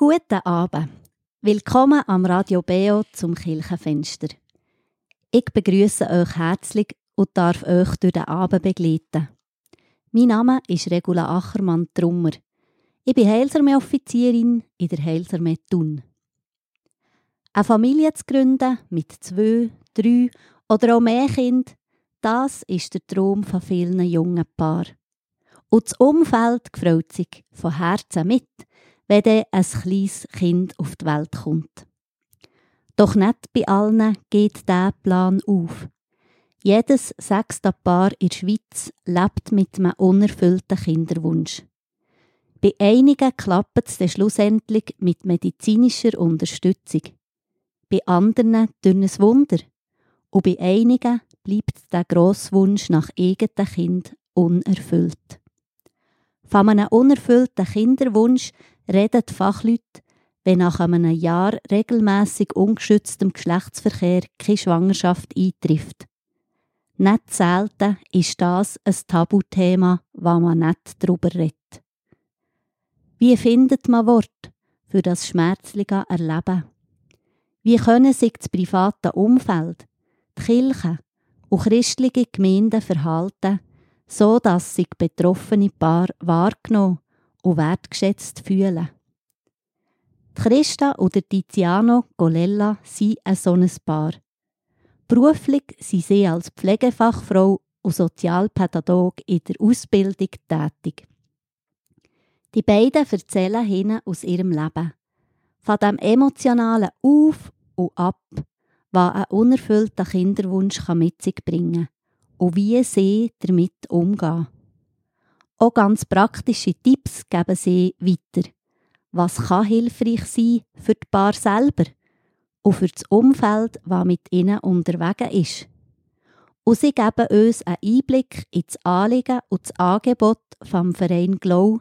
Guten Abend. Willkommen am Radio Beo zum Kirchenfenster. Ich begrüße euch herzlich und darf euch durch den Abend begleiten. Mein Name ist Regula Achermann Trummer. Ich bin Heilsarmee-Offizierin in der Heilsarmee Thun. Eine Familie zu gründen mit zwei, drei oder auch mehr Kindern, das ist der Traum von vielen jungen Paaren. Und das Umfeld freut sich von Herzen mit, wenn dann ein kleines Kind auf die Welt kommt. Doch nicht bei allen geht dieser Plan auf. Jedes sechste Paar in der Schweiz lebt mit einem unerfüllten Kinderwunsch. Bei einigen klappt es dann schlussendlich mit medizinischer Unterstützung. Bei anderen durch ein Wunder. Und bei einigen bleibt der grosse Wunsch nach eigenem Kind unerfüllt. Von einem unerfüllten Kinderwunsch reden die Fachleute, wenn nach einem Jahr regelmäßig ungeschütztem Geschlechtsverkehr keine Schwangerschaft eintrifft. Nicht selten ist das ein Tabuthema, wo man nicht darüber redet. Wie findet man Wort für das schmerzliche Erleben? Wie können sich das private Umfeld, die Kirche und christliche Gemeinden verhalten, so dass sich betroffene Paar wahrgenommen und wertgeschätzt fühlen. Christa oder Tiziano Golella sind ein solches Paar. Beruflich sind sie als Pflegefachfrau und Sozialpädagoge in der Ausbildung tätig. Die beiden erzählen ihnen aus ihrem Leben. Von dem emotionalen Auf und Ab, was ein unerfüllter Kinderwunsch mit sich bringen kann und wie sie damit umgehen. Auch ganz praktische Tipps geben sie weiter. Was kann hilfreich sein für die Paar selber und für das Umfeld, das mit ihnen unterwegs ist. Und sie geben uns einen Einblick in das Anliegen und das Angebot vom Verein Glow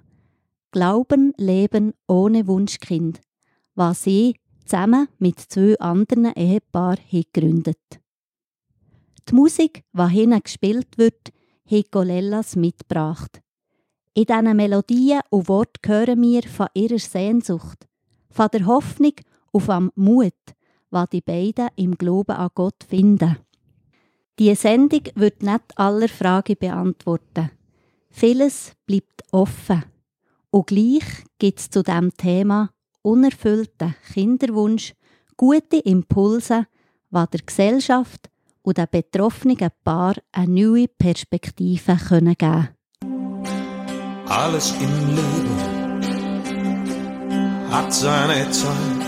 Glauben, Leben ohne Wunschkind, was sie zusammen mit zwei anderen Ehepaaren gegründet Die Musik, die hinten gespielt wird, hat Golellas mitgebracht. In diesen Melodien und Worten hören wir von ihrer Sehnsucht, von der Hoffnung und vom Mut, was die beiden im Glauben an Gott finden. Die Sendung wird nicht alle Fragen beantworten. Vieles bleibt offen. Und gleich gibt es zu diesem Thema unerfüllten Kinderwunsch gute Impulse, was der Gesellschaft und den betroffenen Paar eine neue Perspektive geben können. Alles im Leben hat seine Zeit,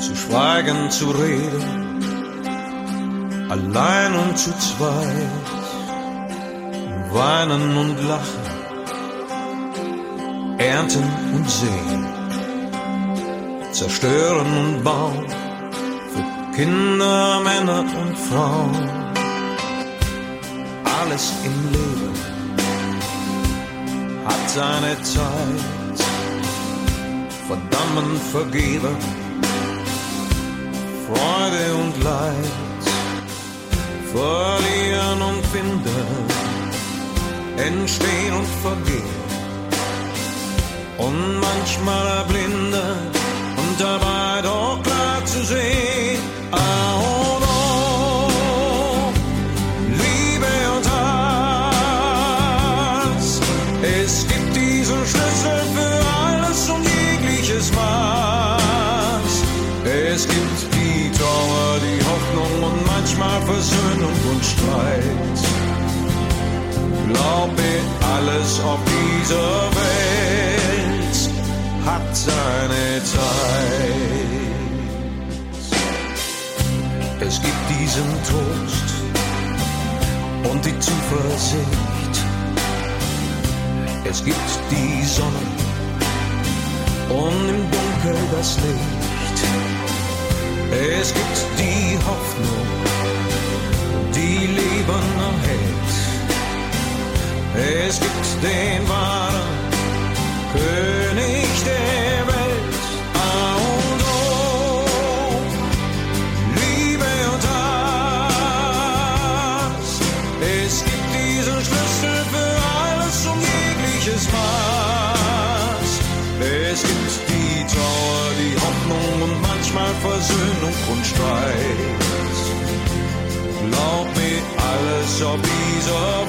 zu schweigen, zu reden, allein und zu zweit, weinen und lachen, ernten und sehen, zerstören und bauen, für Kinder, Männer und Frauen, alles im Leben hat seine Zeit. Verdammen, vergeben, Freude und Leid, verlieren und finden, entstehen und vergehen. Und manchmal erblinden alles auf dieser Welt hat seine Zeit. Es gibt diesen Trost und die Zuversicht. Es gibt die Sonne und im Dunkel das Licht. Es gibt die Hoffnung, die Leben erhält. Es gibt den wahren König der Welt. A und O, Liebe und Hass. Es gibt diesen Schlüssel für alles und jegliches Maß. Es gibt die Trauer, die Hoffnung und manchmal Versöhnung und Streit. Glaub mir, alles auf dieser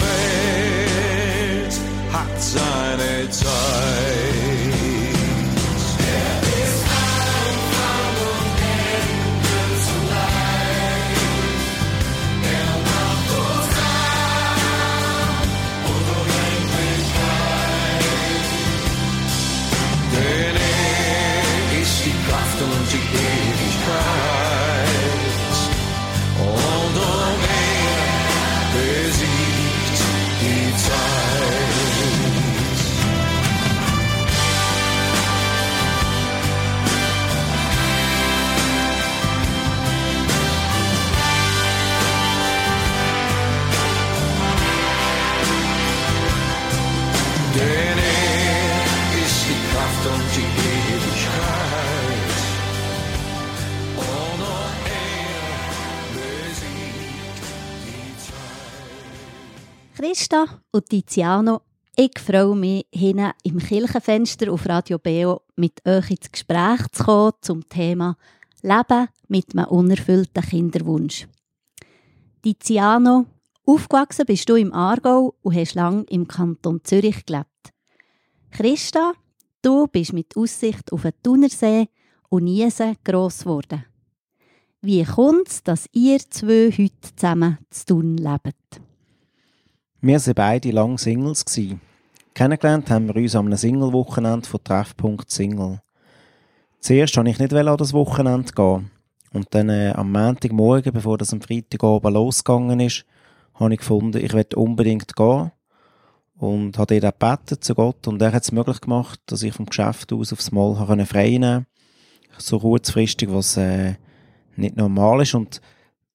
Christa und Tiziano, ich freue mich, hinten im Kirchenfenster auf Radio Beo mit euch ins Gespräch zu kommen zum Thema Leben mit einem unerfüllten Kinderwunsch. Tiziano, aufgewachsen bist du im Aargau und hast lange im Kanton Zürich gelebt. Christa, du bist mit Aussicht auf den Thunersee und Niesen gross geworden. Wie kommt es, dass ihr zwei heute zusammen zu tun lebt? Wir waren beide lange Singles. Gewesen. Kennengelernt haben wir uns einem Single-Wochenende von Treffpunkt Single. Zuerst wollte ich nicht an das Wochenende gehen. Und dann äh, am Montagmorgen, bevor das am Freitagabend losgegangen ist, habe ich gefunden, ich werde unbedingt gehen. Und habe dort auch gebetet zu Gott. Und er hat es möglich gemacht, dass ich vom Geschäft aus aufs Mal habe frei nehmen konnte. So kurzfristig, was äh, nicht normal ist. Und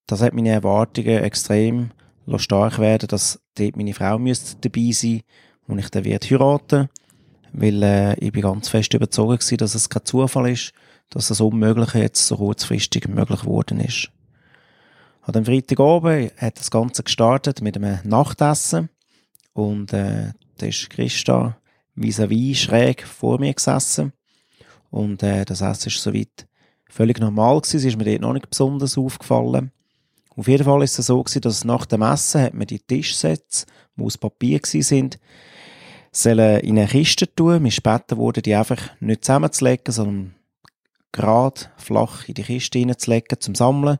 das hat meine Erwartungen extrem stark werden, dass dort meine Frau müsste dabei sein und ich dann werde heiraten, weil äh, ich bin ganz fest überzeugt gewesen, dass es kein Zufall ist, dass das Unmögliche jetzt so kurzfristig möglich geworden ist. An dem Freitagabend hat das Ganze gestartet mit einem Nachtessen und äh, da ist Christa vis-à-vis schräg vor mir gesessen und äh, das Essen ist soweit völlig normal gewesen, es ist mir dort noch nicht besonders aufgefallen. Auf jeden Fall ist es so gewesen, dass nach dem Essen hat man die Tischsätze, die aus Papier gewesen sind, sollen in eine Kiste tun. Mir später wurde die einfach nicht zusammenzulegen, sondern gerade flach in die Kiste hineinzulegen, zum Sammeln.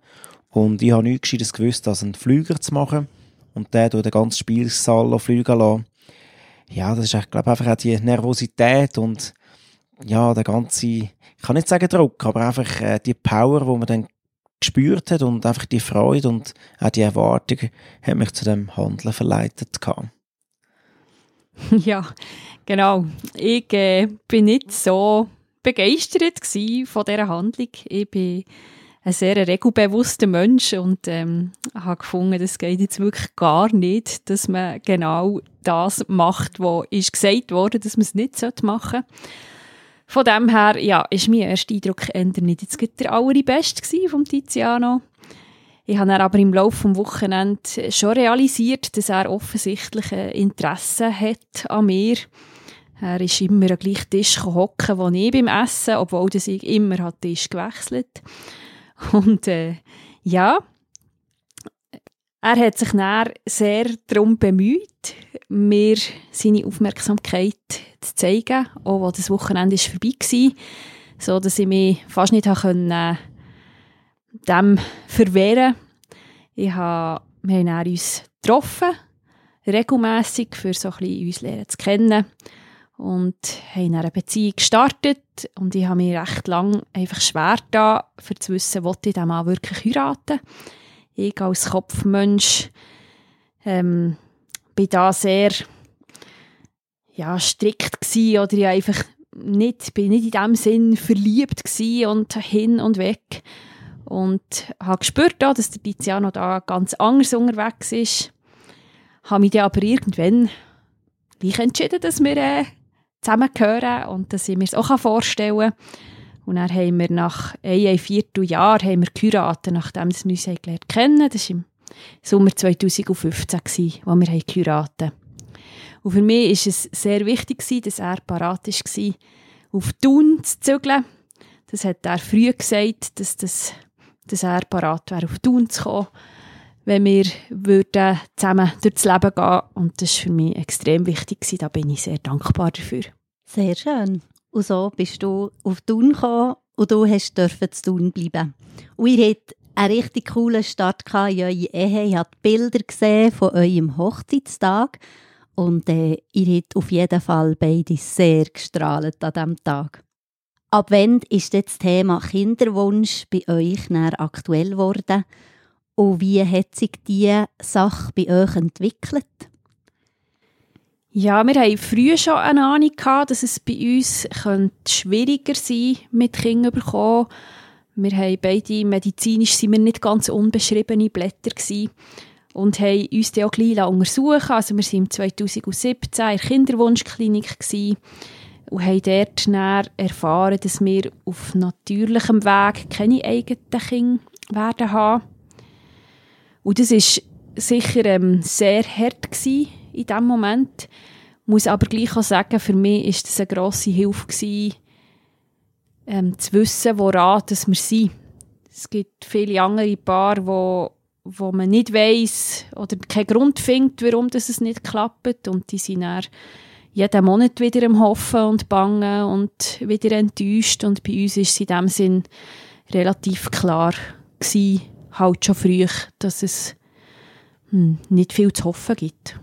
Und ich habe nichts Gescheites gewusst, als einen Flüger zu machen und der durch den ganzen Spielsaal fliegen lassen. Ja, das ist, ich glaube, einfach auch die Nervosität und ja, der ganze, ich kann nicht sagen Druck, aber einfach äh, die Power, wo man dann gespürt hat und einfach die Freude und auch die Erwartung hat mich zu dem Handeln verleitet gehabt. Ja, genau. Ich äh, bin nicht so begeistert von dieser Handlung. Ich bin ein sehr regelbewusster Mensch und ähm, habe gefunden, das geht jetzt wirklich gar nicht, dass man genau das macht, was ist gesagt wurde, dass man es nicht machen sollte. Von dem her, ja, ist mein erster Eindruck eher nicht jetzt der allerbeste vom Tiziano. Ich habe aber im Laufe des Wochenende schon realisiert, dass er offensichtlich ein Interesse hat an mir. Er ist immer am gleichen Tisch hocken, wo ich beim Essen, obwohl das ich immer hat Tisch gewechselt. Und äh, ja, er hat sich dann sehr darum bemüht, mir seine Aufmerksamkeit zu zeigen, auch als das Wochenende ist vorbei war, so dass ich mich fast nicht können, dem verwehren ich habe, Wir haben uns getroffen, regelmässig, für so ein bisschen uns lernen zu kennen und haben eine Beziehung gestartet und ich habe mir recht lang einfach schwer da, für zu wissen, ob ich diesen Mann wirklich heiraten. Ich als Kopfmensch ähm, bin da sehr ja, strikt gsi oder ich einfach nicht, bin nicht in dem Sinn verliebt gsi und hin und weg und habe gespürt, dass der Tiziano da ganz anders unterwegs ist. Habe mich dann aber irgendwann gleich entschieden, dass wir äh, zusammengehören und dass ich mir es auch vorstellen kann. Und dann haben wir nach einem Vierteljahr haben wir geheiratet, nachdem wir uns gelernt kennen. Das war im Sommer 2015, als wir geheiratet Und für mich war es sehr wichtig, dass er parat war, auf Thun zu zügeln. Das hat er früh gesagt, dass, das, dass er parat wäre, auf Thun zu kommen, wenn wir würden zusammen durchs Leben gehen Und das war für mich extrem wichtig. Gewesen. Da bin ich sehr dankbar dafür. Sehr schön. Und so bist du auf Thun gekommen und du hast zu Thun bleiben. Und ihr habt einen richtig coolen Start in eure Ehe. Ich habe Bilder gesehen von eurem Hochzeitstag und äh, ihr habt auf jeden Fall beide sehr gestrahlt an diesem Tag. Ab wann ist das Thema Kinderwunsch bei euch aktuell geworden? Und wie hat sich diese Sache bei euch entwickelt? Ja, wir hatten früher schon eine Ahnung, gehabt, dass es bei uns schwieriger sein könnte, mit Kindern bekommen. Wir haben beide, medizinisch sind wir nicht ganz unbeschriebene Blätter gewesen und haben uns dann auch gleich untersuchen Also wir waren 2017 in der Kinderwunschklinik und haben dort erfahren, dass wir auf natürlichem Weg keine eigenen Kinder werden haben. Und das war sicher ähm, sehr hart gewesen in diesem Moment. Muss aber gleich auch sagen, für mich war das eine grosse Hilfe, gewesen, ähm, zu wissen, woran dass wir sind. Es gibt viele andere Paare, wo, wo man nicht weiß oder keinen Grund findet, warum das es nicht klappt. Und die sind dann jeden Monat wieder am Hoffen und Bangen und wieder enttäuscht. Und bei uns ist es in dem Sinn relativ klar gewesen, halt schon früh, dass es hm, nicht viel zu hoffen gibt.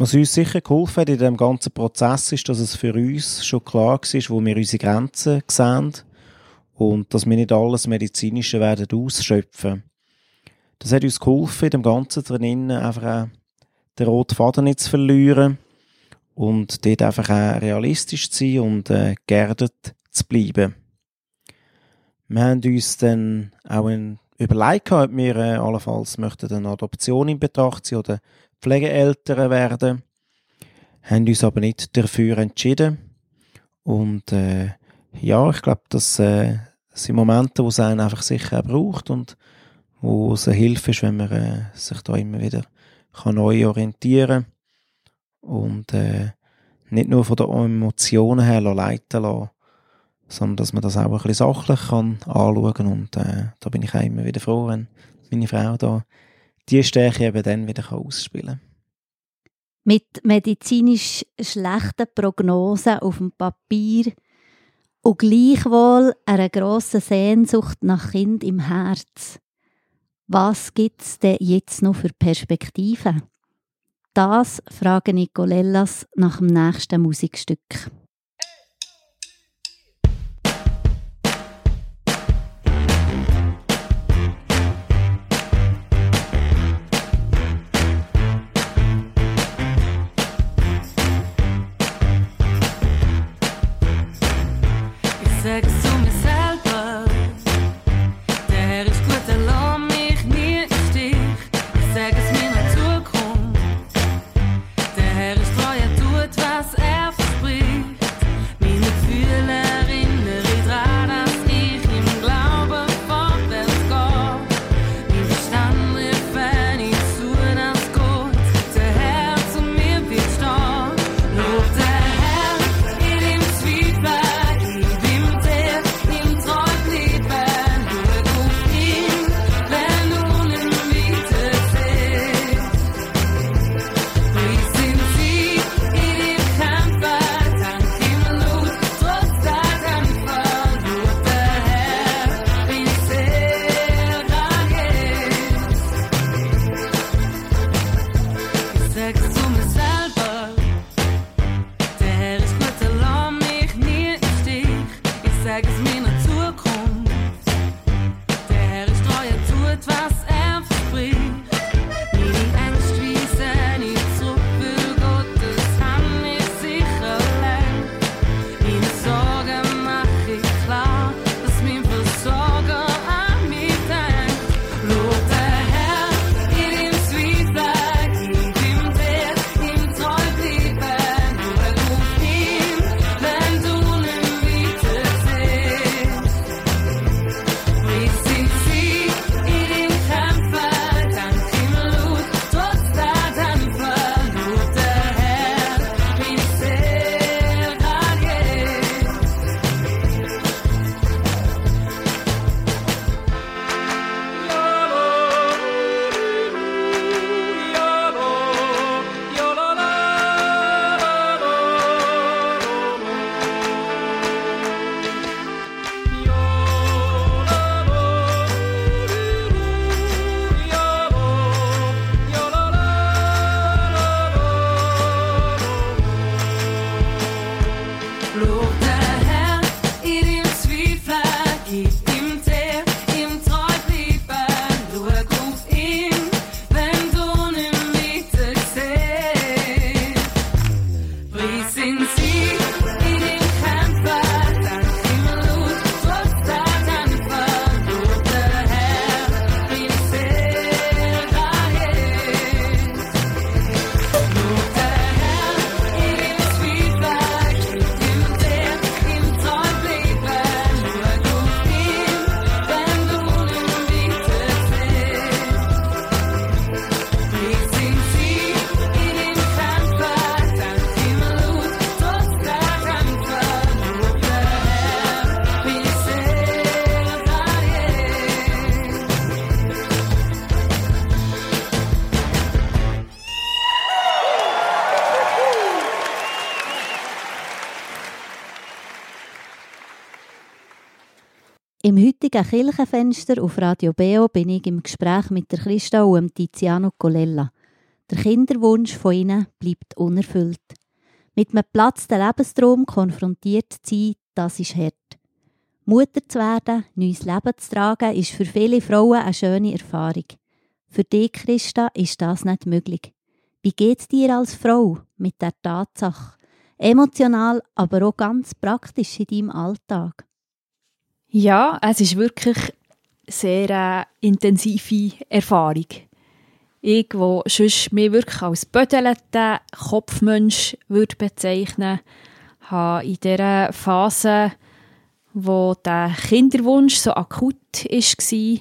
Was uns sicher geholfen hat in diesem ganzen Prozess ist, dass es für uns schon klar war, wo wir unsere Grenzen sehen und dass wir nicht alles Medizinische werden ausschöpfen. Das hat uns geholfen, in dem Ganzen drinnen einfach auch den roten Faden nicht zu verlieren und dort einfach auch realistisch zu sein und äh, geerdet zu bleiben. Wir haben uns dann auch überlegt, ob wir äh, allenfalls möchten eine Adoption in Betracht ziehen oder Pflegeeltern werden, haben uns aber nicht dafür entschieden. Und äh, ja, ich glaube, das äh, sind Momente, wo es einen einfach sicher braucht und wo es eine Hilfe ist, wenn man äh, sich da immer wieder kann neu orientieren und äh, nicht nur von den Emotionen her leiten lassen, sondern dass man das auch ein bisschen sachlich kann anschauen kann. Und äh, da bin ich auch immer wieder froh, wenn meine Frau da die Stärke eben dann wieder ausspielen kann. Mit medizinisch schlechten Prognosen auf dem Papier und gleichwohl einer grossen Sehnsucht nach Kind im Herz. Was gibt es denn jetzt noch für Perspektiven? Das frage Nicolellas nach dem nächsten Musikstück. Heutigen Kirchenfenster auf Radio Beo bin ich im Gespräch mit der Christa und Tiziano Colella. Der Kinderwunsch von ihnen bleibt unerfüllt. Mit einem platzten Lebensraum konfrontiert zu sein, das ist hart. Mutter zu werden, neues Leben zu tragen, ist für viele Frauen eine schöne Erfahrung. Für dich, Christa, ist das nicht möglich. Wie geht es dir als Frau mit der Tatsache? Emotional, aber auch ganz praktisch in deinem Alltag. Ja, es ist wirklich sehr äh, intensive Erfahrung. Ich, wo sonst mich wirklich als bödeleten Kopfmensch würde bezeichnen, habe in dieser Phase, wo der Kinderwunsch so akut war,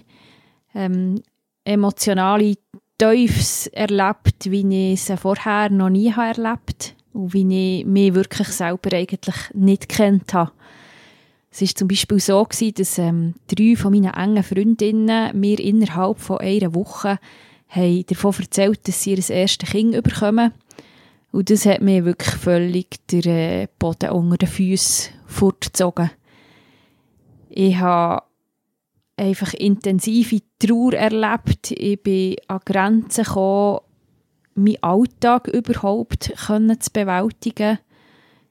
ähm, emotionale Teufels erlebt, wie ich sie vorher noch nie habe erlebt und wie ich mich wirklich selber eigentlich nicht kennt habe. Es war zum Beispiel so, gewesen, dass ähm, drei von meinen engen Freundinnen mir innerhalb von einer Woche haben davon erzählt, dass sie ihr erstes Kind bekommen. Und das hat mir wirklich völlig den äh, Boden unter den Füßen fortgezogen. Ich habe einfach intensive Trauer erlebt. Ich bin an Grenzen gekommen, meinen Alltag überhaupt zu bewältigen.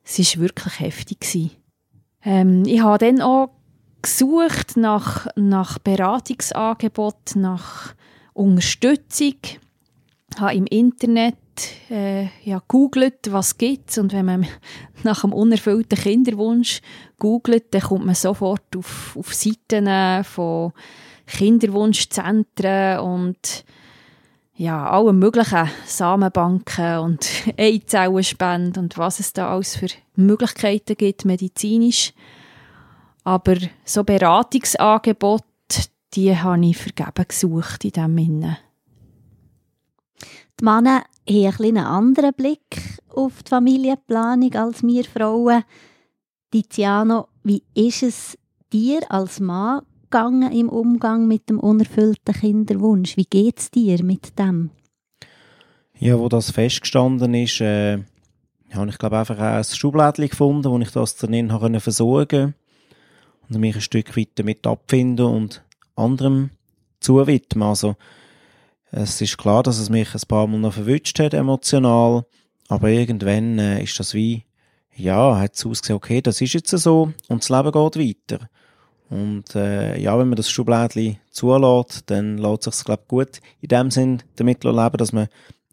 Es war wirklich heftig. Ähm, ich habe dann auch gesucht nach, nach Beratungsangebot, nach Unterstützung. Habe im Internet äh, ja, googelt, was gibt und wenn man nach einem unerfüllten Kinderwunsch googelt, dann kommt man sofort auf, auf Seiten von Kinderwunschzentren und ja, alle möglichen Samenbanken und Eizellenspenden und was es da alles für Möglichkeiten gibt, medizinisch. Aber so Beratungsangebote, die habe ich vergeben gesucht in diesem Sinne. Die Männer haben einen anderen Blick auf die Familienplanung als wir Frauen. Tiziano, wie ist es dir als Mann gegangen im Umgang mit dem unerfüllten Kinderwunsch? Wie geht es dir mit dem? Ja, wo das festgestanden ist, äh, habe ich glaube einfach ein Schublädchen gefunden, wo ich das drin habe versorgen und mich ein Stück weit damit abfinden und anderem zuwidmen. Also es ist klar, dass es mich ein paar Mal noch verwünscht hat, emotional, aber irgendwann äh, ist das wie, ja, hat es ausgesehen, okay, das ist jetzt so und das Leben geht weiter. Und äh, ja, wenn man das Schublädchen zulässt, dann lässt sich glaube gut in dem Sinn damit leben, dass man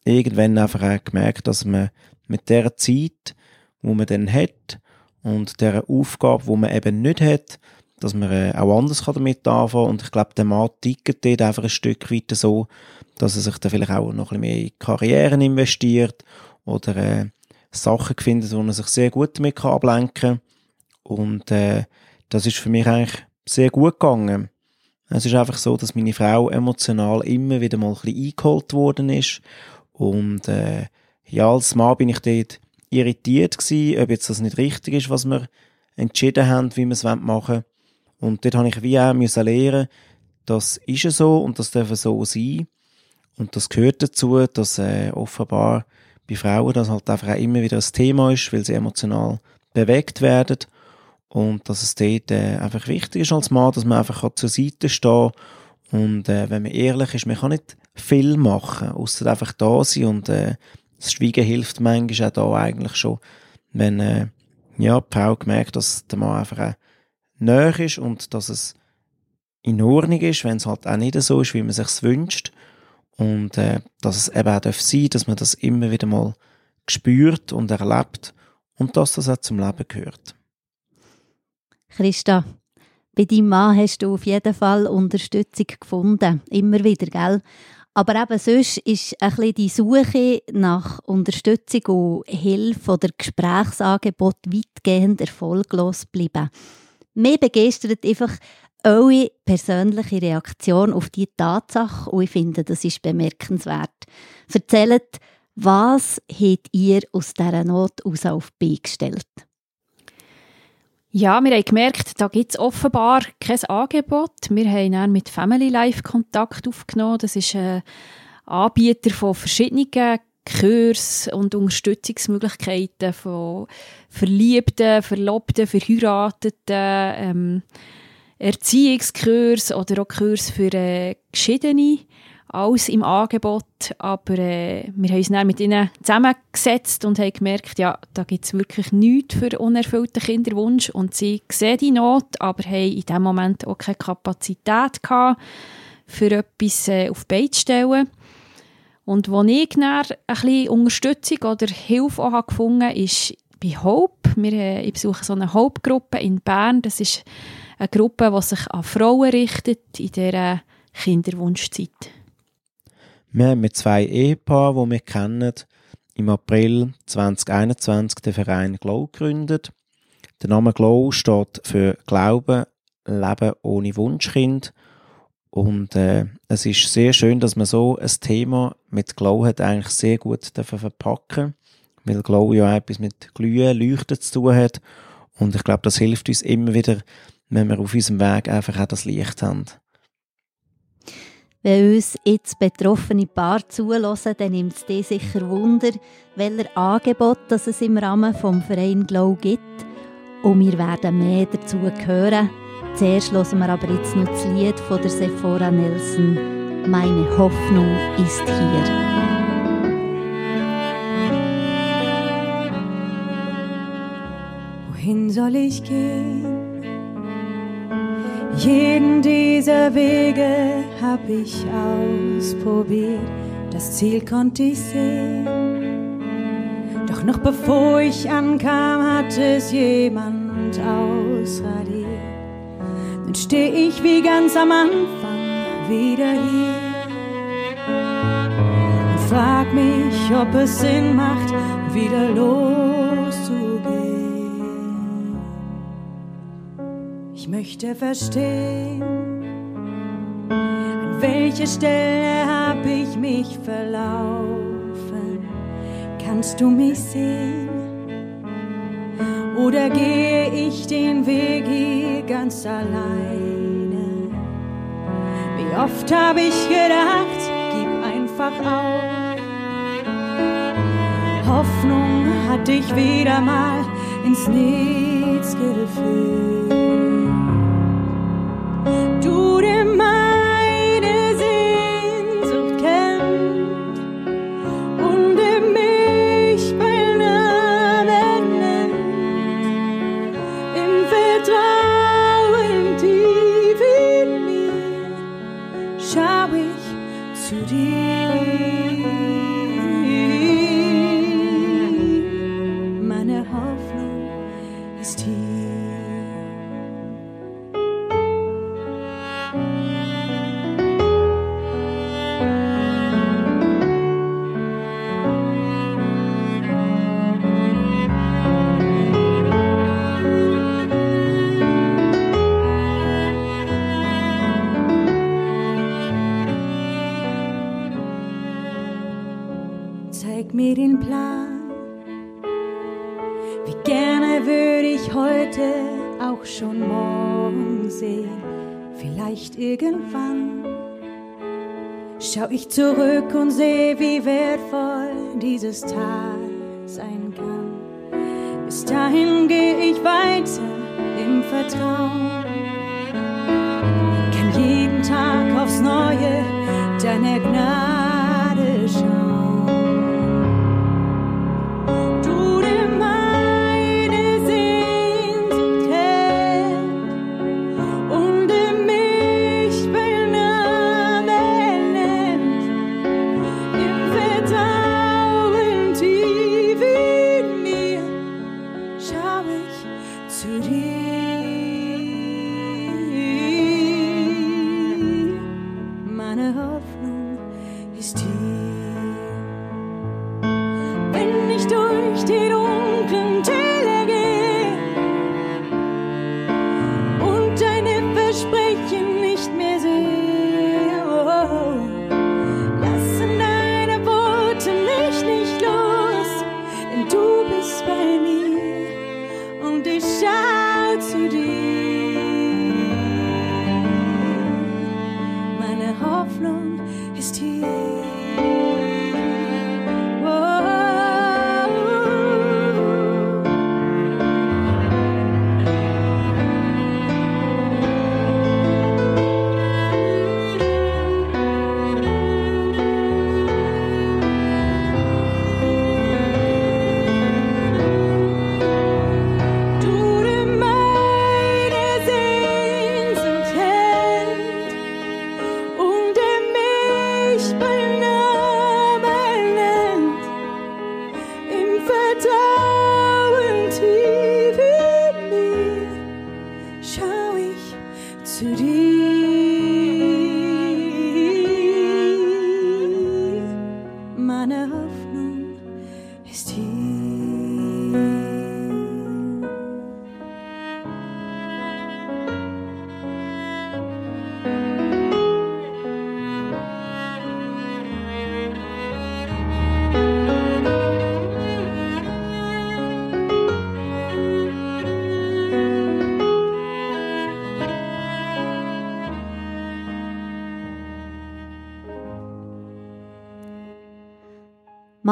irgendwann einfach auch gemerkt, dass man mit der Zeit, wo man dann hat und der Aufgabe, wo man eben nicht hat, dass man äh, auch anders kann damit anfangen Und ich glaube, der Mann tickt dort einfach ein Stück weiter so, dass er sich dann vielleicht auch noch ein bisschen mehr in Karrieren investiert oder äh, Sachen findet, wo er sich sehr gut damit kann ablenken kann. Und äh, das ist für mich eigentlich sehr gut gegangen. Es ist einfach so, dass meine Frau emotional immer wieder mal ein bisschen eingeholt worden ist. Und äh, ja, als Mann bin ich dort irritiert gewesen, ob jetzt das nicht richtig ist, was wir entschieden haben, wie wir es machen wollen. Und dort habe ich wie auch müssen lernen, das ist so und das darf so sein. Und das gehört dazu, dass äh, offenbar bei Frauen das halt einfach auch immer wieder ein Thema ist, weil sie emotional bewegt werden. Und dass es dort äh, einfach wichtig ist als Mann, dass man einfach zur Seite stehen kann. Und äh, wenn man ehrlich ist, man kann nicht viel machen, außer einfach da sein. Und äh, das Schweigen hilft manchmal auch da eigentlich schon, wenn äh, ja, Frau gemerkt, dass der Mann einfach auch näher ist und dass es in Ordnung ist, wenn es halt auch nicht so ist, wie man sich wünscht. Und äh, dass es eben auch darf sein dass man das immer wieder mal spürt und erlebt und dass das auch zum Leben gehört. Christa, bei deinem Mann hast du auf jeden Fall Unterstützung gefunden. Immer wieder, gell? Aber eben sonst ist ein bisschen die Suche nach Unterstützung und Hilfe oder Gesprächsangebot weitgehend erfolglos geblieben. Mir begeistert einfach eure persönliche Reaktion auf die Tatsache und ich finde, das ist bemerkenswert. Erzählt, was habt ihr aus dieser Not aus auf die Beine gestellt? Ja, wir haben gemerkt, da gibt es offenbar kein Angebot. Wir haben dann mit Family Life Kontakt aufgenommen. Das ist ein Anbieter von verschiedenen Kursen und Unterstützungsmöglichkeiten von Verliebten, Verlobten, Verheirateten, ähm, Erziehungskurs oder auch Kurs für äh, Geschiedene, alles im Angebot. Aber äh, wir haben uns dann mit ihnen zusammengesetzt und haben gemerkt, ja, da gibt es wirklich nichts für unerfüllten Kinderwunsch. Und sie sehen die Not, aber haben in dem Moment auch keine Kapazität gehabt, für etwas äh, auf die zu stellen. Und wo ich dann ein bisschen Unterstützung oder Hilfe auch gefunden habe, ist bei Hope. Wir, äh, ich besuche so eine Hope-Gruppe in Bern. Das ist eine Gruppe, die sich an Frauen richtet in dieser Kinderwunschzeit. Wir haben mit zwei Ehepaaren, die wir kennen, im April 2021 den Verein Glow gegründet. Der Name Glow steht für Glauben, Leben ohne Wunschkind. Und äh, es ist sehr schön, dass man so ein Thema mit Glow hat eigentlich sehr gut verpacken weil Glow ja etwas mit Glühen, Leuchten zu tun hat. Und ich glaube, das hilft uns immer wieder, wenn wir auf unserem Weg einfach auch das Licht haben. Wenn uns jetzt betroffene Paar zulassen, dann nimmt es dir sicher Wunder, welcher Angebot das es im Rahmen vom Verein Glow gibt. Und wir werden mehr dazu hören. Zuerst hören wir aber jetzt noch das Lied von der Sephora Nelson. Meine Hoffnung ist hier. Wohin soll ich gehen? Jeden dieser Wege hab ich ausprobiert, das Ziel konnte ich sehen. Doch noch bevor ich ankam, hat es jemand ausradiert. Dann steh ich wie ganz am Anfang wieder hier und frag mich, ob es Sinn macht, wieder loszugehen. Ich möchte verstehen, an welcher Stelle hab ich mich verlaufen. Kannst du mich sehen? Oder gehe ich den Weg hier ganz alleine? Wie oft habe ich gedacht, gib einfach auf. Hoffnung hat dich wieder mal ins Nichts geführt. Du, der meine Sehnsucht kennt und der mich bei Namen nennt, im Vertrauen tief in mir schau ich zu dir. Zurück und sehe, wie wertvoll dieses Tag sein kann. Bis dahin gehe ich weiter im Vertrauen. Kann jeden Tag aufs Neue deiner Gnade mir und ich schau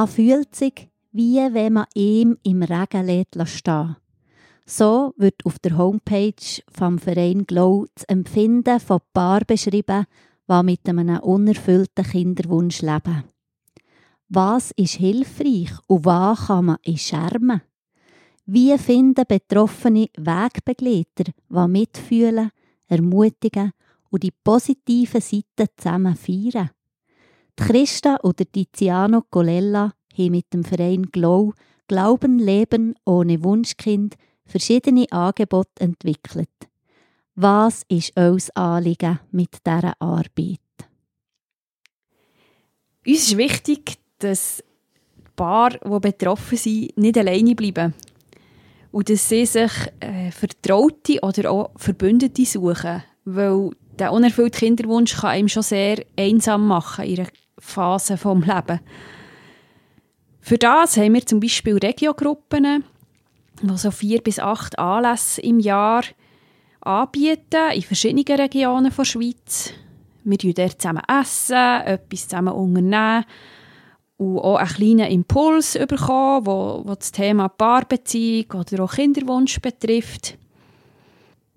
Man fühlt sich, wie wenn man ihm im Regen lässt stehen. So wird auf der Homepage vom Verein Glow das Empfinden von Paar beschrieben, die mit einem unerfüllten Kinderwunsch leben. Was ist hilfreich und was kann man in Schermen? Wie finden Betroffene Wegbegleiter, die mitfühlen, ermutigen und die positiven Seiten zusammen feiern? Christa oder Tiziano Colella haben mit dem Verein Glow Glauben, Leben ohne Wunschkind verschiedene Angebote entwickelt. Was ist euer Anliegen mit dieser Arbeit? Uns ist wichtig, dass die Paare, die betroffen sind, nicht alleine bleiben. Und dass sie sich äh, Vertraute oder auch Verbündete suchen. Weil der unerfüllte Kinderwunsch kann einem schon sehr einsam machen in einer Phase des Lebens. Für das haben wir zum Beispiel Regiogruppen, die so vier bis acht Anlässe im Jahr anbieten in verschiedenen Regionen der Schweiz. Wir essen dort zusammen, essen, etwas zusammen unternehmen und auch einen kleinen Impuls bekommen, wo das Thema Paarbeziehung oder auch Kinderwunsch betrifft.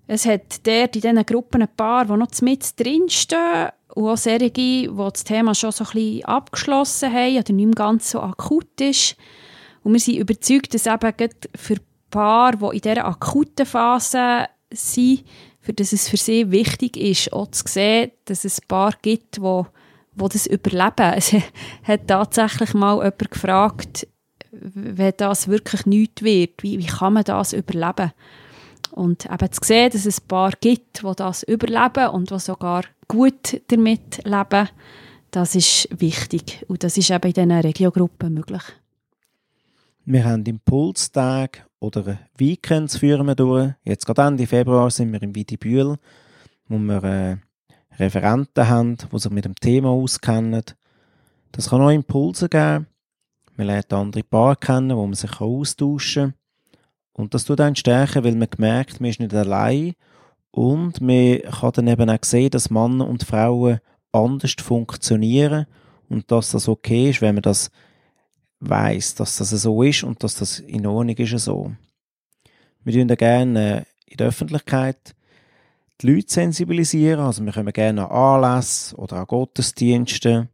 Es hat dort in diesen Gruppen ein paar, die noch mit drinstehen auch solche, die das Thema schon so ein bisschen abgeschlossen haben oder nicht mehr ganz so akut ist. Und wir sind überzeugt, dass eben für Paare, die in dieser akuten Phase sind, für das es für sie wichtig ist, auch zu sehen, dass es Paar gibt, wo, wo das überleben. Es hat tatsächlich mal jemand gefragt, wenn das wirklich nichts wird, wie, wie kann man das überleben? Und eben zu sehen, dass es Paar gibt, die das überleben und die sogar gut damit leben, das ist wichtig. Und das ist eben in diesen Regiogruppen möglich. Wir haben Impulstage oder Weekends führen wir durch. Jetzt gerade Ende Februar sind wir im Widibühl, wo wir äh, Referenten haben, die sich mit dem Thema auskennen. Das kann auch Impulse geben. Man lernt andere Paare kennen, wo man sich austauschen kann. Und das tut einen stärken, weil man merkt, man ist nicht allein und man kann dann eben auch sehen, dass Männer und Frauen anders funktionieren und dass das okay ist, wenn man das weiß, dass das so ist und dass das in Ordnung ist so. Wir tun gerne in der Öffentlichkeit die Leute sensibilisieren, also wir können gerne an Anlässe oder an Gottesdienste.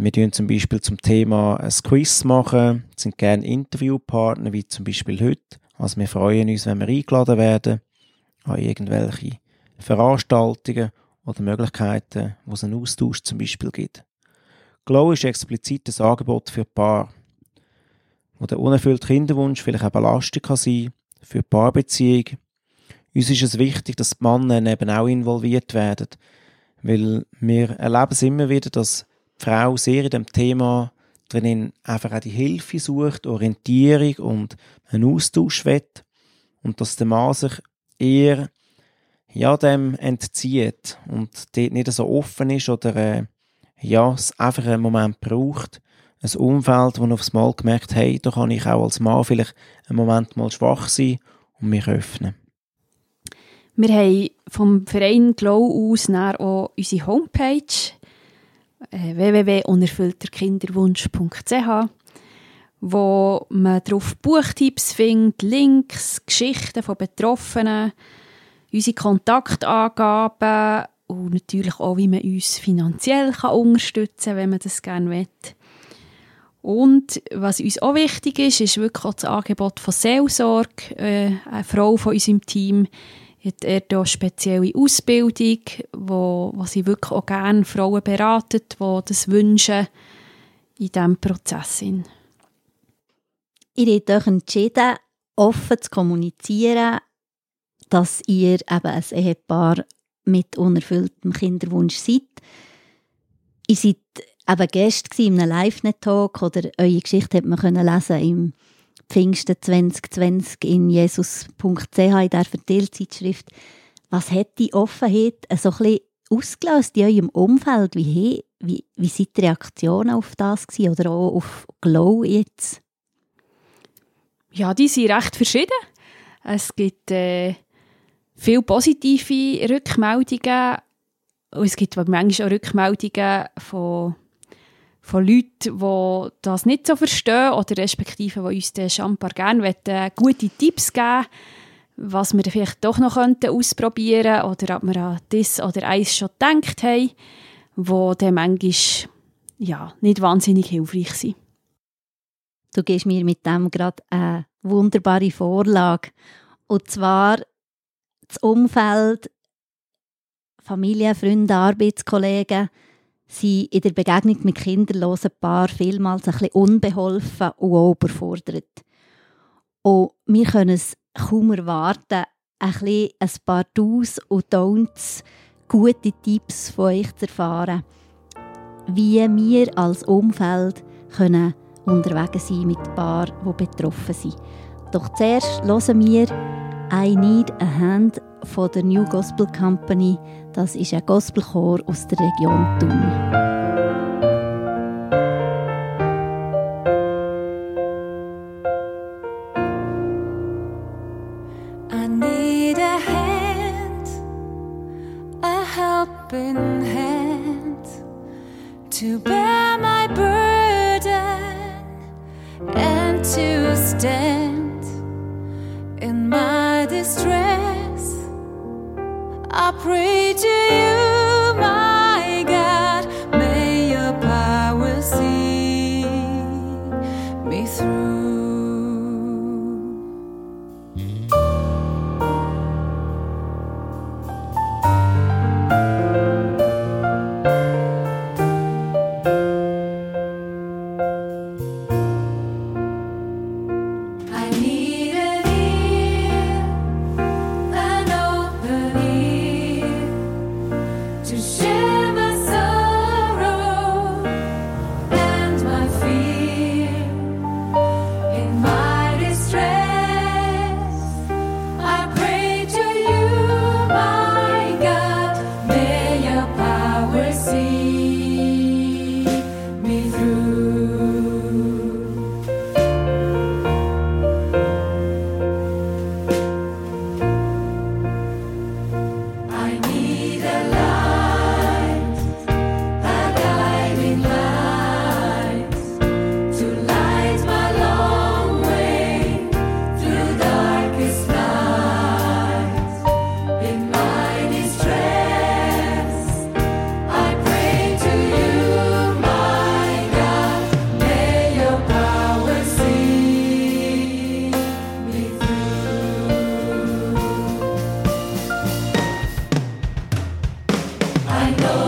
Wir tun zum Beispiel zum Thema ein Quiz machen, sind gerne Interviewpartner, wie zum Beispiel heute. Also wir freuen uns, wenn wir eingeladen werden an irgendwelche Veranstaltungen oder Möglichkeiten, wo es einen Austausch zum Beispiel gibt. Glow ist explizit ein Angebot für Paar, wo der unerfüllte Kinderwunsch vielleicht eine Belastung kann sein für die Paarbeziehung. Uns ist es wichtig, dass die Männer eben auch involviert werden, weil wir erleben es immer wieder, dass Frau sehr in dem Thema drinnen einfach auch die Hilfe sucht, Orientierung und einen Austausch will und dass der Mann sich eher ja, dem entzieht und dort nicht so offen ist oder äh, ja, es einfach einen Moment braucht, ein Umfeld, wo man aufs Mal gemerkt hey, da kann ich auch als Mann vielleicht einen Moment mal schwach sein und mich öffnen. Wir haben vom Verein Glow aus auch unsere Homepage www.unerfüllterkinderwunsch.ch wo man darauf Buchtipps findet, Links, Geschichten von Betroffenen, unsere Kontaktangaben und natürlich auch, wie man uns finanziell kann unterstützen kann, wenn man das gerne will. Und was uns auch wichtig ist, ist wirklich auch das Angebot von Seelsorge. Äh, eine Frau von unserem Team hat er da spezielle Ausbildung, wo, wo sie wirklich auch gerne Frauen beratet, die das wünschen in diesem Prozess sind. Ihr habt euch entschieden, offen zu kommunizieren, dass ihr eben ein Ehepaar mit unerfülltem Kinderwunsch seid. Ihr seid eben Gäste in einem Live-Net-Talk oder eure Geschichte hat man lesen im Pfingsten 2020 in jesus.ch in der Verteilzeitschrift. Was hat die Offenheit so ein bisschen ausgelöst in eurem Umfeld? Wie, wie, wie sind die Reaktionen auf das gewesen? oder auch auf Glow jetzt? Ja, die sind recht verschieden. Es gibt äh, viele positive Rückmeldungen und es gibt manchmal auch Rückmeldungen von, von Leuten, die das nicht so verstehen oder respektive, die uns den Champar gerne wollen, gute Tipps geben was wir vielleicht doch noch könnten ausprobieren oder ob wir an das oder eins schon gedacht haben, wo dann manchmal ja, nicht wahnsinnig hilfreich sind. Du gibst mir mit dem gerade eine wunderbare Vorlage. Und zwar das Umfeld, Familie, Freunde, Arbeitskollegen sind in der Begegnung mit kinderlosen Paaren vielmals ein bisschen unbeholfen und auch überfordert. Und wir können es kaum erwarten, ein, ein paar Do's und Don'ts, gute Tipps von euch zu erfahren, wie wir als Umfeld können unterwegs sein mit Paaren, die betroffen sind. Doch zuerst hören wir «I Need a Hand» von der New Gospel Company. Das ist ein Gospelchor aus der Region Thun. To bear I know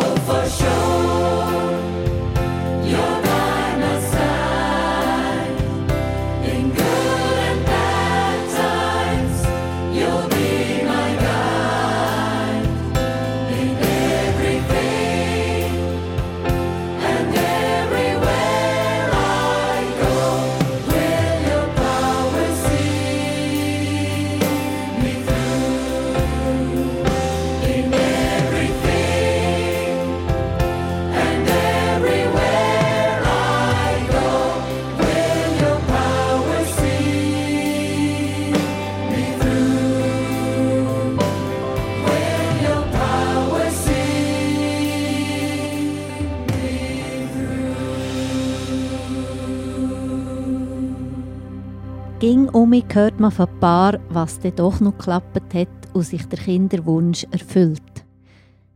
Mich hört man von Paar, was dann doch noch geklappt hat und sich der Kinderwunsch erfüllt.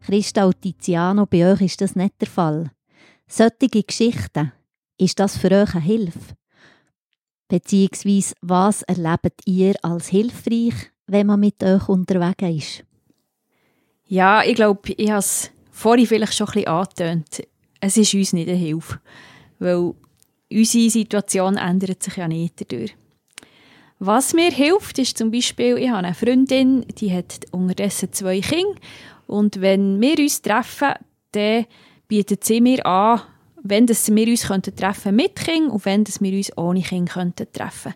Christa und Tiziano, bei euch ist das nicht der Fall. Solche Geschichten, ist das für euch eine Hilfe? Beziehungsweise, was erlebt ihr als hilfreich, wenn man mit euch unterwegs ist? Ja, ich glaube, ich habe es vorhin vielleicht schon ein bisschen angetönt. Es ist uns nicht eine Hilfe, weil unsere Situation ändert sich ja nicht dadurch. Was mir hilft, ist zum Beispiel, ich habe eine Freundin, die hat unterdessen zwei Kinder und wenn wir uns treffen, dann bietet sie mir an, wenn das wir uns könnten treffen mit Kind und wenn das wir uns ohne Kind könnten treffen.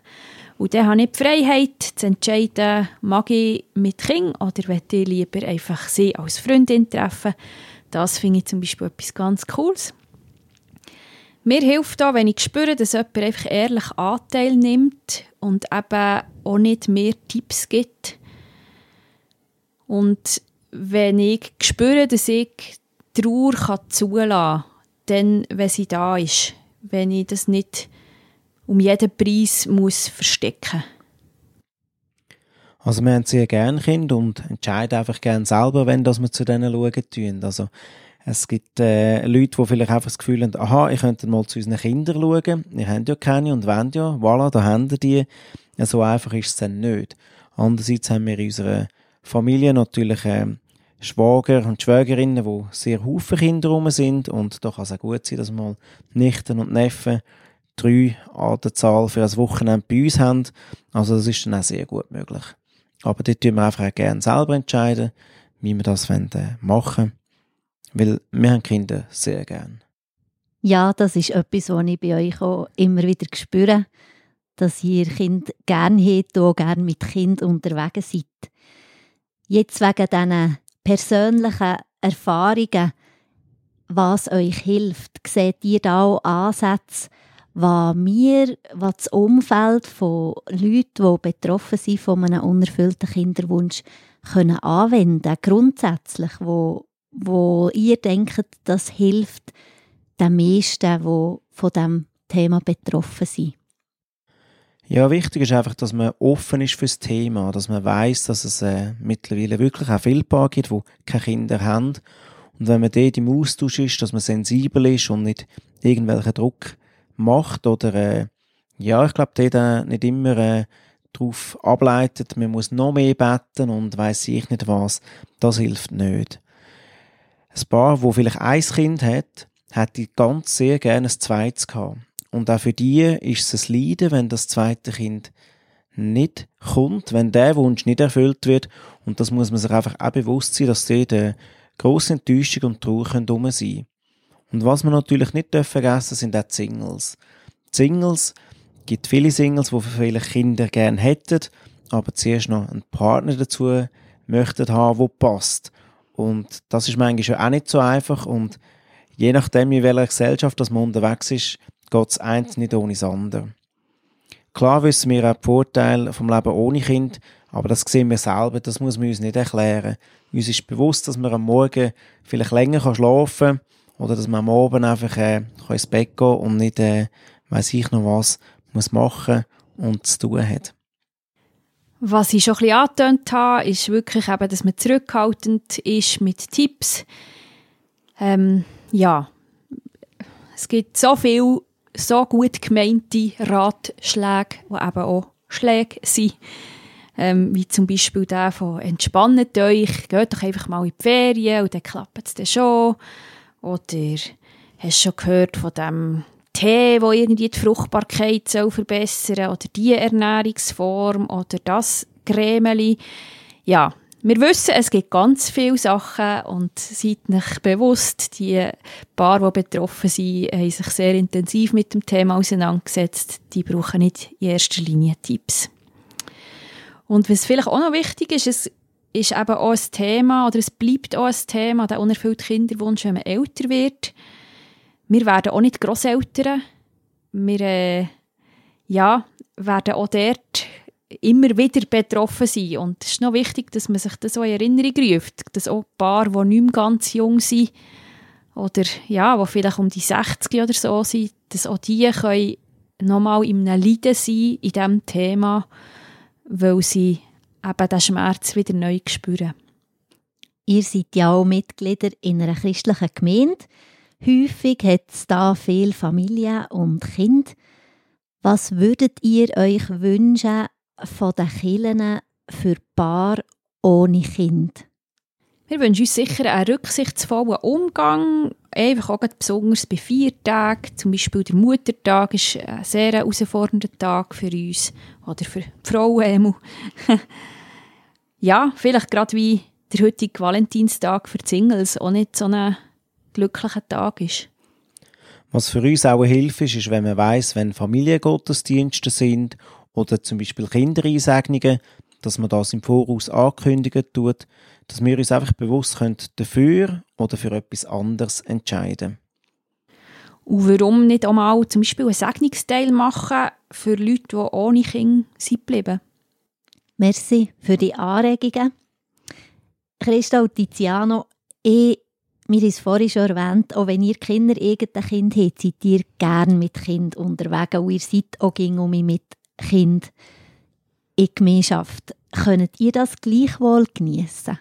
Und dann habe ich die Freiheit zu entscheiden, mag ich mit Kind oder möchte ich lieber einfach sie als Freundin treffen. Das finde ich zum Beispiel etwas ganz Cooles. Mir hilft auch, wenn ich spüre, dass jemand einfach ehrlich Anteil nimmt und eben auch nicht mehr Tipps gibt. Und wenn ich spüre, dass ich Trauer kann zulassen kann, dann, wenn sie da ist, wenn ich das nicht um jeden Preis muss verstecken Also wir haben sehr gerne Kinder und entscheiden einfach gerne selber, wenn dass wir zu denen schauen. Also es gibt äh, Leute, die vielleicht einfach das Gefühl haben, aha, ich könnte mal zu unseren Kindern schauen. Ihr habt ja keine und wollt ja. Voilà, da haben ihr die. Ja, so einfach ist es dann nicht. Andererseits haben wir in unserer Familie natürlich äh, Schwager und Schwägerinnen, wo sehr Haufen Kinder rum sind und da kann es auch gut sein, dass mal Nichten und Neffen drei an der Zahl für ein Wochenende bei uns haben. Also das ist dann auch sehr gut möglich. Aber dort tun wir einfach auch gerne selber entscheiden, wie wir das wollen, äh, machen Weil wir haben Kinder sehr gern. Ja, das ist etwas, was ich bei euch auch immer wieder spüre, dass ihr Kind gerne habt und auch gerne mit Kind unterwegs seid. Jetzt wegen diesen persönlichen Erfahrungen, was euch hilft, seht ihr da auch Ansätze, was mir, was das Umfeld von Leuten, die betroffen sind von einem unerfüllten Kinderwunsch, können anwenden grundsätzlich, wo, wo ihr denkt, das hilft den meisten, die von diesem Thema betroffen sind? Ja, wichtig ist einfach, dass man offen ist fürs Thema, dass man weiß, dass es äh, mittlerweile wirklich auch viele Paar gibt, die keine Kinder haben. Und wenn man dort im Austausch ist, dass man sensibel ist und nicht irgendwelchen Druck macht oder äh, ja, ich glaube, dort äh, nicht immer äh, darauf ableitet, man muss noch mehr beten und weiß ich nicht was, das hilft nicht. Ein Paar, wo vielleicht ein Kind hat, hätte ganz sehr gerne ein zweites gehabt. Und auch für die ist es ein Leiden, wenn das zweite Kind nicht kommt, wenn der Wunsch nicht erfüllt wird. Und das muss man sich einfach auch bewusst sein, dass dort eine grosse Enttäuschung und Trauer dumm sein. Und was man natürlich nicht vergessen sind auch die Singles. Die Singles, gibt viele Singles, die viele Kinder gerne hätten, aber zuerst noch einen Partner dazu möchten haben, der passt. Und das ist manchmal auch nicht so einfach und je nachdem, in welcher Gesellschaft man unterwegs ist, geht das eins nicht ohne das andere. Klar wissen wir auch die Vorteile vom Leben ohne Kind, aber das sehen wir selber, das muss man uns nicht erklären. Uns ist bewusst, dass man am Morgen vielleicht länger schlafen kann oder dass man am Abend einfach äh, ins Bett gehen und nicht, äh, weiss ich noch was, muss machen und zu tun hat. Was ich schon ein bisschen angetönt habe, ist wirklich eben, dass man zurückhaltend ist mit Tipps. Ähm, ja, es gibt so viele so gut gemeinte Ratschläge, die eben auch Schläge sind. Ähm, wie zum Beispiel der von «Entspannt euch, geht doch einfach mal in die Ferien und dann klappt es dann schon». Oder hast du schon gehört von dem Tee, wo irgendwie die Fruchtbarkeit soll verbessern oder die Ernährungsform oder das Cremeli. Ja, wir wissen, es gibt ganz viele Sachen und seid nicht bewusst, die Paar, die betroffen sind, haben sich sehr intensiv mit dem Thema auseinandergesetzt. Die brauchen nicht in erster Linie Tipps. Und was vielleicht auch noch wichtig ist, es ist eben auch ein Thema, oder es bleibt auch ein Thema, der unerfüllte Kinderwunsch, wenn man älter wird. Wir werden auch nicht Grosseltern. Wir äh, ja, werden auch dort immer wieder betroffen sein. Und es ist noch wichtig, dass man sich das so in Erinnerung ruft, dass auch Paare, die nicht mehr ganz jung sind, oder ja, die vielleicht um die 60 oder so sind, dass auch die können nochmal in einem Leiden sein in diesem Thema, weil sie eben den Schmerz wieder neu spüren. Ihr seid ja auch Mitglieder in einer christlichen Gemeinde. Häufig hat es da viel Familie und Kind. Was würdet ihr euch wünschen von den Kirchen für Paar ohne Kind? Wir wünschen uns sicher einen rücksichtsvollen Umgang, einfach auch besonders bei Viertagen. Zum Beispiel der Muttertag ist ein sehr herausfordernder Tag für uns oder für die Frauen. ja, vielleicht gerade wie der heutige Valentinstag für die Singles auch nicht so ein glücklicher Tag ist. Was für uns auch eine Hilfe ist, ist, wenn man weiß, wenn Familiengottesdienste sind oder zum Beispiel Kindereinsegnungen, dass man das im Voraus ankündigen tut, dass wir uns einfach bewusst können dafür oder für etwas anderes entscheiden Und warum nicht einmal zum Beispiel einen Segnungsteil machen für Leute, die ohne Kinder sind geblieben? Merci für die Anregungen. Christa und Tiziano, ich haben es vorhin schon erwähnt, auch wenn ihr Kinder irgendein Kind habt, seid ihr gerne mit Kind unterwegs und ihr seid auch um mit Kind in Gemeinschaft. Könnt ihr das gleichwohl genießen?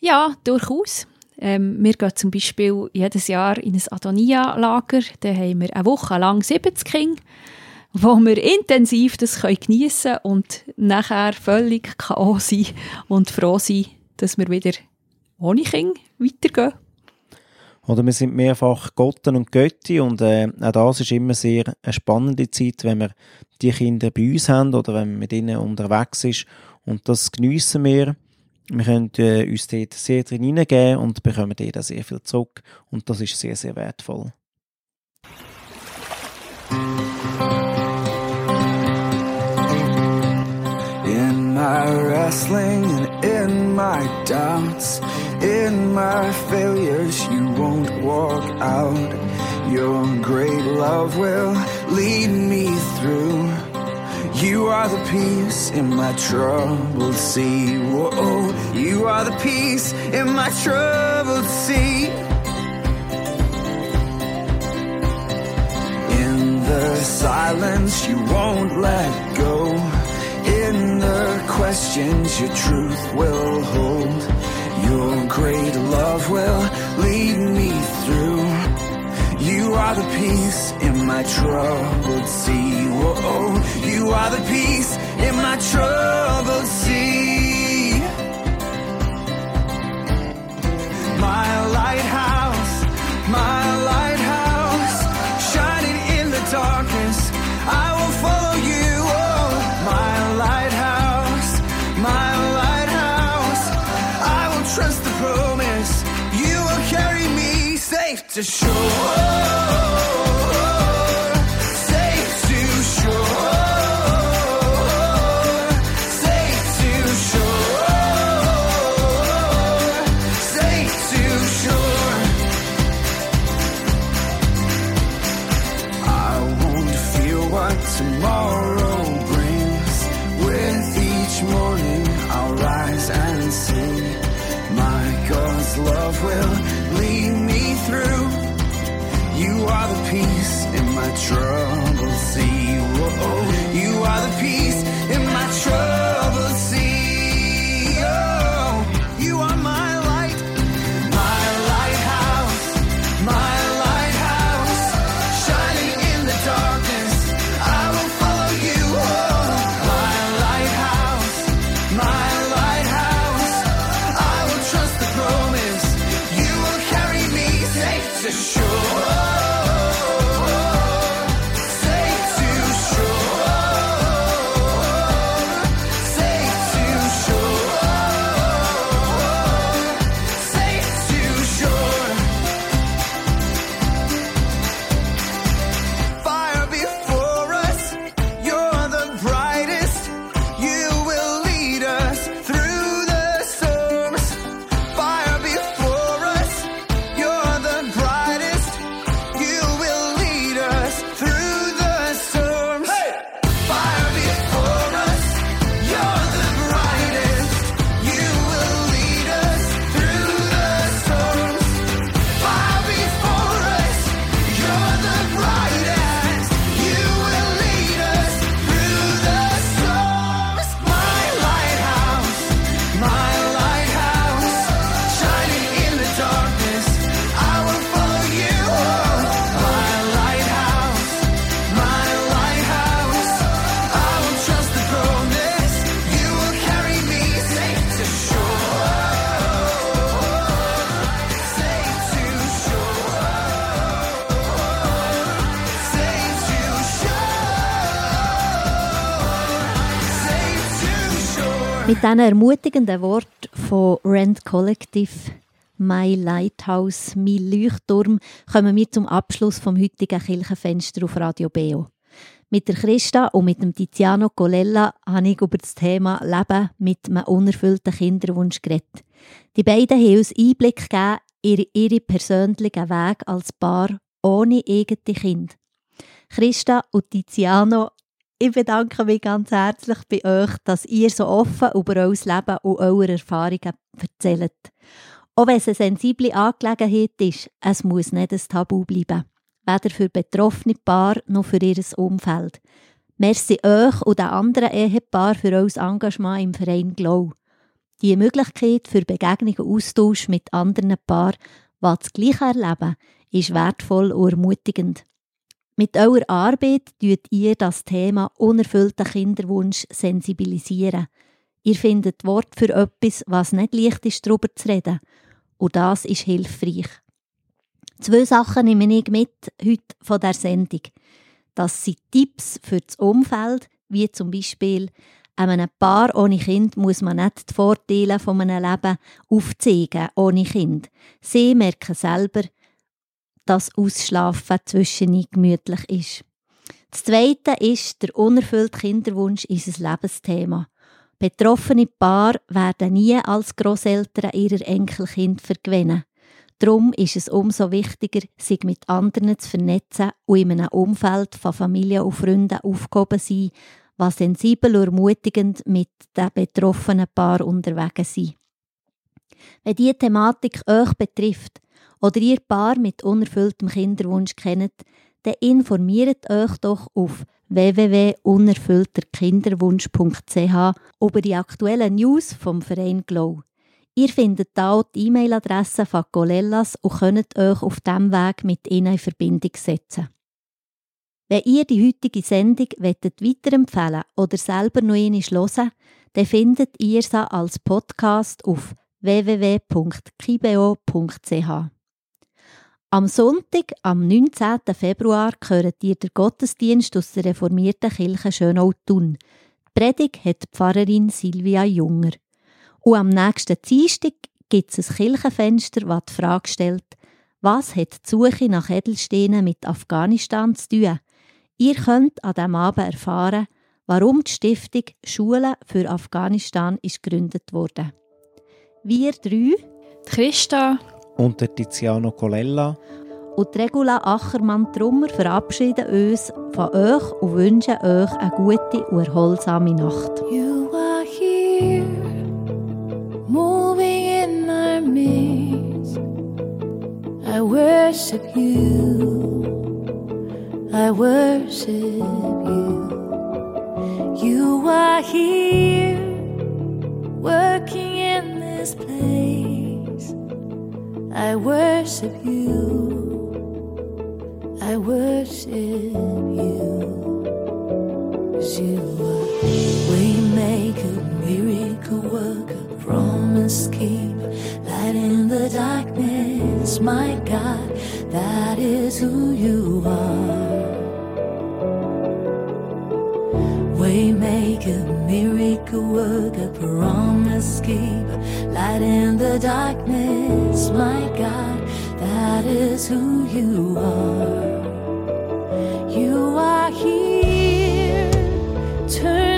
Ja, durchaus. Ähm, wir gehen zum Beispiel jedes Jahr in ein Adonia-Lager. Da haben wir eine Woche lang 70 Kinder, wo wir intensiv das geniessen können und nachher völlig K.O. sind und froh sind, dass wir wieder ohne Kinder weitergehen. Oder wir sind mehrfach Gotten und Götti und äh, auch das ist immer sehr eine spannende Zeit, wenn wir die Kinder bei uns haben oder wenn man mit ihnen unterwegs ist und das geniessen wir. Wir können äh, uns dort sehr drin hineingeben und bekommen dort sehr viel zurück und das ist sehr, sehr wertvoll. In my wrestling and in my doubts, in my failures, you won't walk out. Your great love will lead me through. You are the peace in my troubled sea. Whoa, you are the peace in my troubled sea. In the silence, you won't let go. In the questions, your truth will hold. Your great love will lead me through. You are the peace in my troubled sea. Whoa, you are the peace in my troubled sea. My lighthouse, my lighthouse, fear what tomorrow brings. With each morning, I'll rise and sing. My God's love will troubled sea. Mit diesen ermutigenden Worten von Rand Collective «My Lighthouse», «Mein Leuchtturm» kommen wir zum Abschluss vom heutigen Kirchenfenster auf Radio Beo. Mit der Christa und mit dem Tiziano Colella habe ich über das Thema Leben mit einem unerfüllten Kinderwunsch geredet. Die beiden haben uns Einblick gegeben in ihre persönlichen Weg als Paar ohne eigene Kind. Christa und Tiziano, ich bedanke mich ganz herzlich bei euch, dass ihr so offen über euer Leben und eure Erfahrungen erzählt. Auch wenn es eine sensible Angelegenheit ist, es muss nicht ein Tabu bleiben. Weder für betroffene Paar noch für ihr Umfeld. Merci euch und den anderen Ehepaar für euer Engagement im Verein Glow. Die Möglichkeit für Begegnung und Austausch mit anderen Paaren, die das Gleiche erleben, ist wertvoll und ermutigend. Mit eurer Arbeit tut ihr das Thema unerfüllter Kinderwunsch sensibilisieren. Ihr findet Wort für etwas, was nicht leicht ist, darüber zu reden. Und das ist hilfreich. Zwei Sachen nehme ich mit heute von der Sendung. Das sind Tipps für das Umfeld, wie zum Beispiel einem Paar ohne Kind muss man nicht die Vorteile von einem Leben aufzeigen ohne Kind. Sie merken selber, dass Ausschlafen zwischen gemütlich ist. Das Zweite ist, der unerfüllte Kinderwunsch ist ein Lebensthema. Betroffene Paare werden nie als Großeltern ihrer Enkelkind vergewinnen. Darum ist es umso wichtiger, sich mit anderen zu vernetzen und in einem Umfeld von Familie und Freunden aufgehoben sein, was sensibel und ermutigend mit den betroffenen Paar unterwegs sind. Wenn diese Thematik euch betrifft oder ihr Paar mit unerfülltem Kinderwunsch kennt, dann informiert euch doch auf www.unerfüllterkinderwunsch.ch über die aktuellen News vom Verein Glow. Ihr findet auch die E-Mail-Adresse von Golellas und könnt euch auf diesem Weg mit ihnen in Verbindung setzen. Wenn ihr die heutige Sendung weiterempfehlen oder selber noch einmal hören dann findet ihr sie als Podcast auf www.kibeo.ch. Am Sonntag, am 19. Februar, gehört ihr der Gottesdienst aus der reformierten Kirche Schönau-Thun. Die Predigt hat die Pfarrerin Silvia Junger. Und am nächsten Dienstag gibt es ein Kirchenfenster, das die Frage stellt, was hat die Suche nach Edelsteinen mit Afghanistan zu tun? Ihr könnt an diesem Abend erfahren, warum die Stiftung Schulen für Afghanistan ist gegründet wurde. Wir drei, Christa, Und der Tiziano Colella. und Regula Achermann-Trummer verabschieden uns von euch und wünschen euch eine gute und erholsame Nacht. You are here, moving in our midst. I worship you. I worship you. You are here, working in this place. I worship you. I worship you. 'Cause you are Waymaker, miracle worker, promise keeper, light in the darkness, my God, that is who you are. Waymaker, miracle worker, promise keeper, light in the darkness, my God, that is who you are. You are here, turning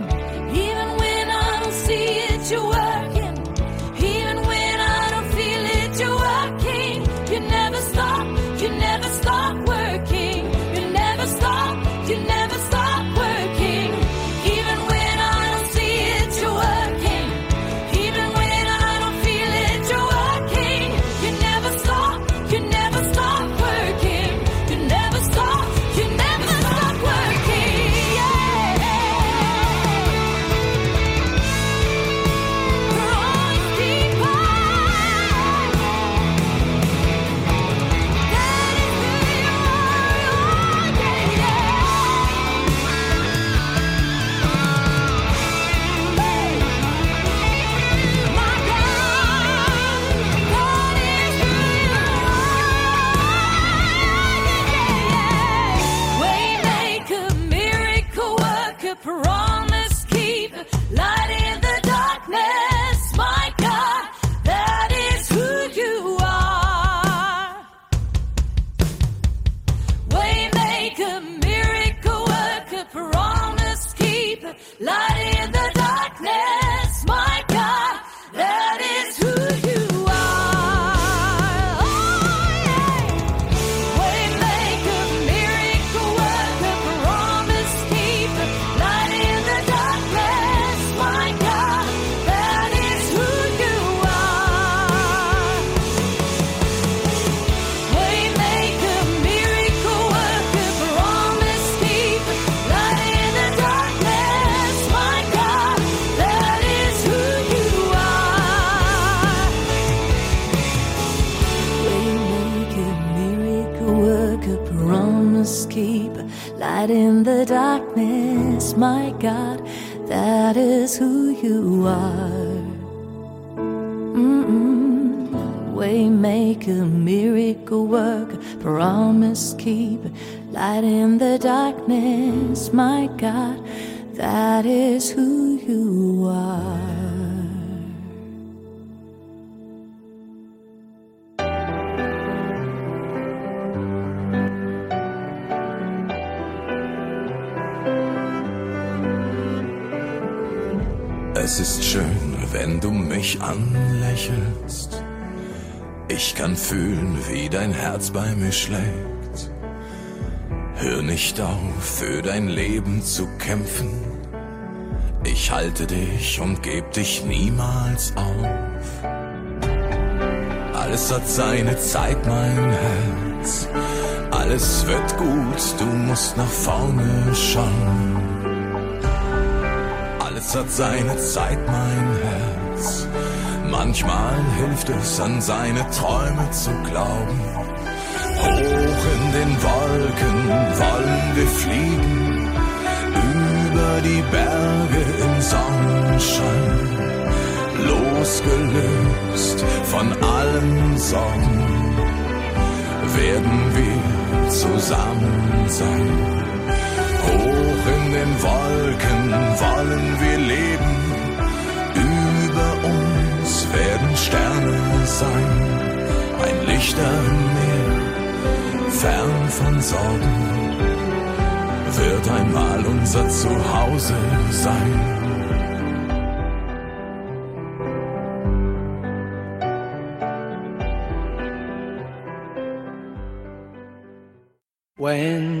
Anlächelst. Ich kann fühlen, wie dein Herz bei mir schlägt. Hör nicht auf, für dein Leben zu kämpfen. Ich halte dich und geb dich niemals auf. Alles hat seine Zeit, mein Herz. Alles wird gut, du musst nach vorne schauen. Alles hat seine Zeit, mein Herz. Manchmal hilft es, an seine Träume zu glauben. Hoch in den Wolken wollen wir fliegen, über die Berge im Sonnenschein, losgelöst von allen Sorgen, werden wir zusammen sein. Hoch in den Wolken wollen wir leben, werden Sterne sein, ein Licht am Meer, fern von Sorgen, wird einmal unser Zuhause sein. When